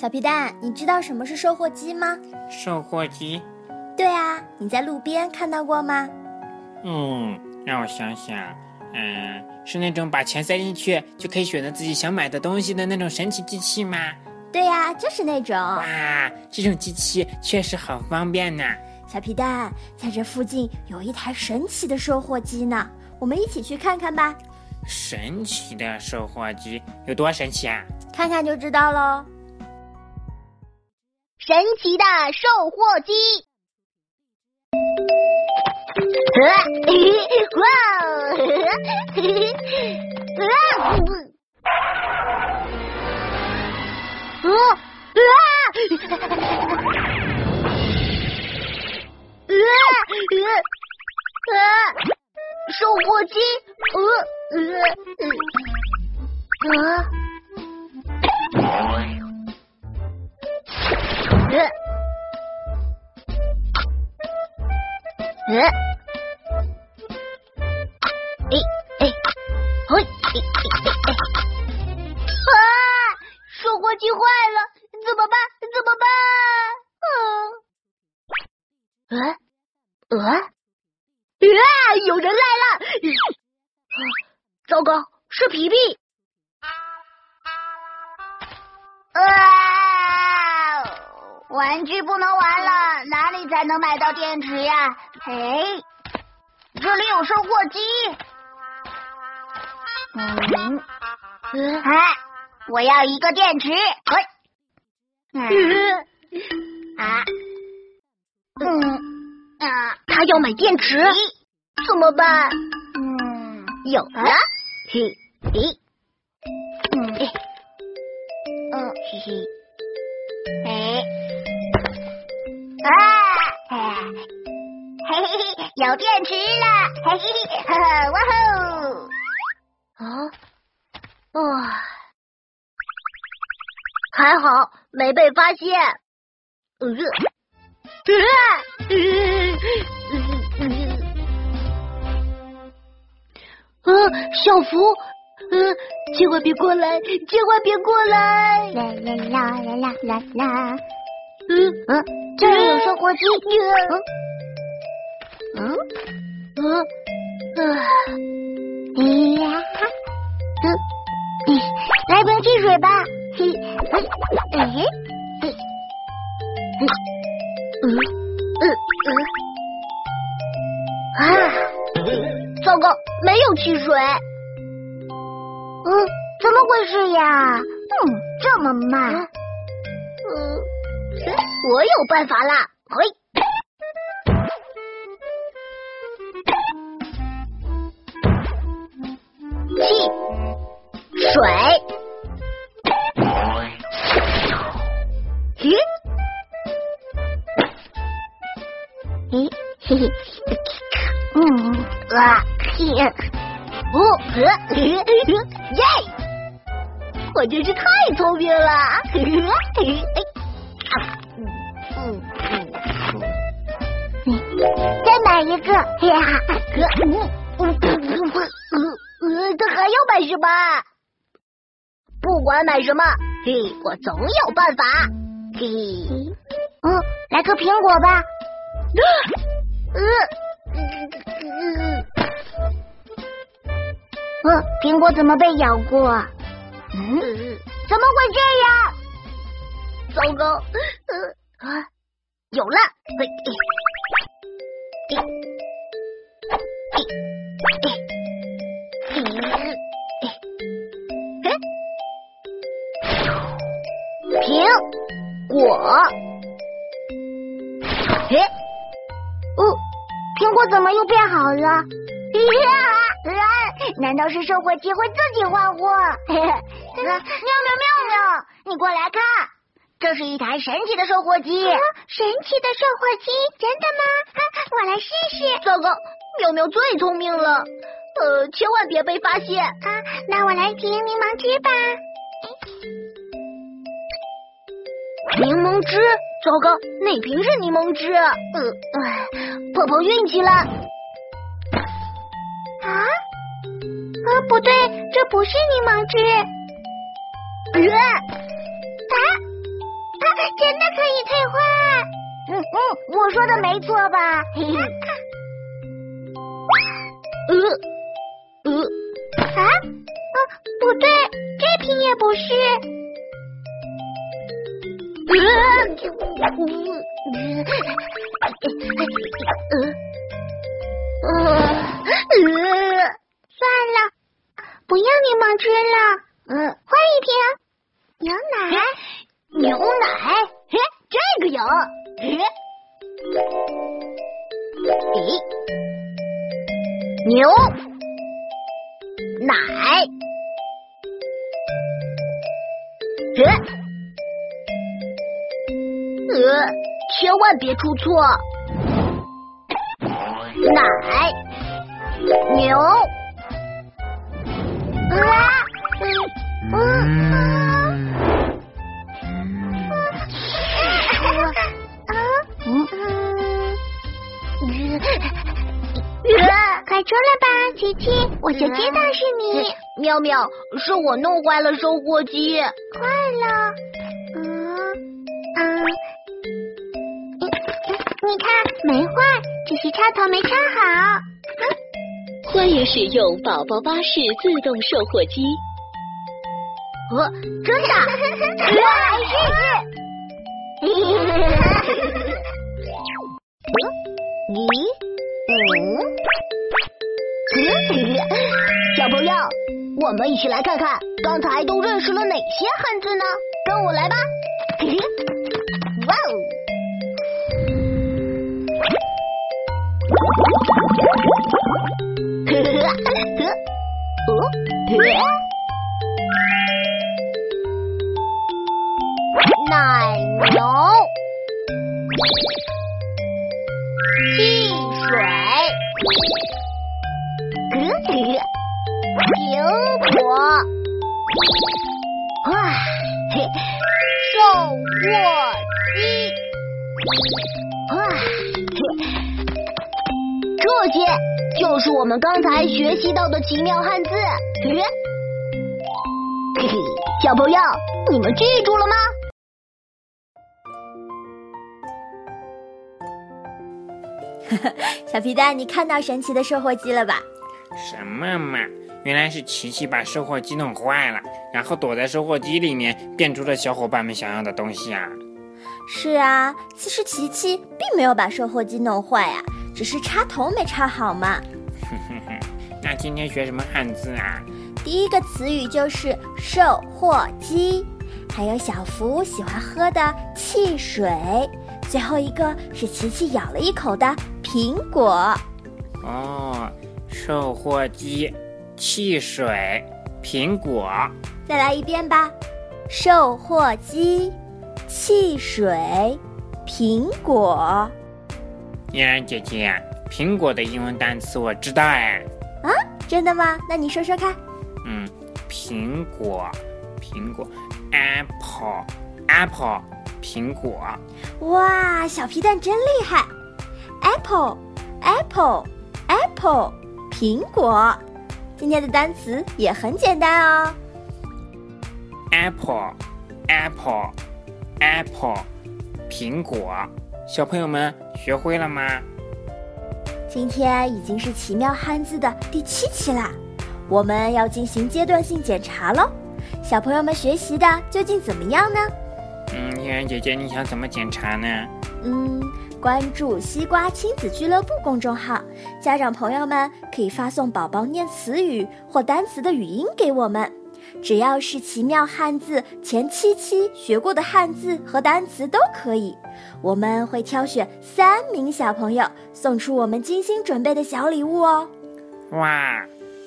小皮蛋，你知道什么是售货机吗？售货机？对啊，你在路边看到过吗？嗯，让我想想，嗯，是那种把钱塞进去就可以选择自己想买的东西的那种神奇机器吗？对呀，就是那种。哇，这种机器确实很方便呢。小皮蛋，在这附近有一台神奇的售货机呢，我们一起去看看吧。神奇的售货机有多神奇啊？看看就知道喽。神奇的售货机！售货机，呃呃呃，呃，哎哎，嘿，哎哎哎，啊！售货机坏了，怎么办？怎么办？啊？呃？呃？啊！有人来了！糟糕，是皮皮！玩具不能玩了，哪里才能买到电池呀？哎，这里有售货机。嗯，哎，我要一个电池。哎，啊，嗯啊，他要买电池，怎么办？嗯，有了，嘿，嘿，嗯，嗯，嘿嘿，哎，啊，嘿嘿嘿，有电池了，嘿嘿嘿，哈哈，哇吼！啊，哇，还好没被发现。呃，呃，小福，呃，千万别过来，千万别过来！啦啦啦啦啦啦啦！嗯嗯，这里有售货机。嗯嗯嗯啊！哎呀，嗯，来瓶汽水吧。嘿，哎哎嘿，嗯嗯嗯啊！糟糕，没有汽水。嗯，怎么回事呀？嗯，这么慢。嗯，我有办法啦！嘿，气，水，咦，咦，嘿嘿，嗯啊，嘿，哦，呃，耶！我真是太聪明了，嘿嘿，哎，再买一个，呀，哥，嗯嗯嗯呃，他还要买什么？不管买什么，嘿，我总有办法，嘿，嗯，来个苹果吧，呃，嗯，苹果怎么被咬过？嗯，怎么会这样？糟糕，呃啊，有了，嘿，嘿，嘿，嘿，嘿，苹果，嘿，哦，苹果怎么又变好了？呀！难道是售货机会自己换货？妙妙妙妙，你过来看，这是一台神奇的售货机。神奇的售货机，真的吗？我来试试。糟糕，妙妙最聪明了，呃，千万别被发现。啊，那我来瓶柠檬汁吧。柠檬汁，糟糕，哪瓶是柠檬汁？呃，哎，碰碰运气了。啊？啊，不对，这不是柠檬汁。呃，啊，真的可以退换。嗯嗯，我说的没错吧？嘿嘿。呃呃啊？啊，不对，这瓶也不是。呃呃呃，算了，不要柠檬汁了。嗯，换一瓶牛奶。牛奶？这个有。嘿，咦，牛奶。呃，呃，千万别出错。奶，牛。啊，嗯嗯。快出来吧，琪琪，我就知道是你。妙妙，是我弄坏了收获机。坏了？嗯嗯，你看没坏，只是插头没插好。欢迎使用宝宝巴士自动售货机。哦，真的？来试试。咦？小朋友，我们一起来看看刚才都认识了哪些汉字呢？跟我来吧！哇哦！奶牛，汽水。苹果，哇，嘿，售货机，哇，嘿，这些就是我们刚才学习到的奇妙汉字。嘿嘿，小朋友，你们记住了吗？小皮蛋，你看到神奇的售货机了吧？什么嘛！原来是琪琪把售货机弄坏了，然后躲在售货机里面变出了小伙伴们想要的东西啊！是啊，其实琪琪并没有把售货机弄坏呀，只是插头没插好嘛。哼哼哼，那今天学什么汉字啊？第一个词语就是售货机，还有小福喜欢喝的汽水，最后一个是琪琪咬了一口的苹果。哦。售货机、汽水、苹果，再来一遍吧。售货机、汽水、苹果。嫣然姐姐，苹果的英文单词我知道哎。啊，真的吗？那你说说看。嗯，苹果，苹果，apple，apple，苹果。哇，小皮蛋真厉害。apple，apple，apple。苹果，今天的单词也很简单哦。Apple，Apple，Apple，苹果，小朋友们学会了吗？今天已经是奇妙汉字的第七期啦，我们要进行阶段性检查喽。小朋友们学习的究竟怎么样呢？嗯，嫣然姐姐，你想怎么检查呢？嗯。关注西瓜亲子俱乐部公众号，家长朋友们可以发送宝宝念词语或单词的语音给我们。只要是奇妙汉字前七期学过的汉字和单词都可以，我们会挑选三名小朋友送出我们精心准备的小礼物哦。哇，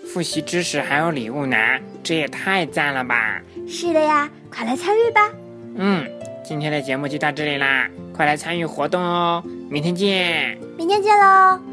复习知识还有礼物拿，这也太赞了吧！是的呀，快来参与吧。嗯。今天的节目就到这里啦，快来参与活动哦！明天见，明天见喽。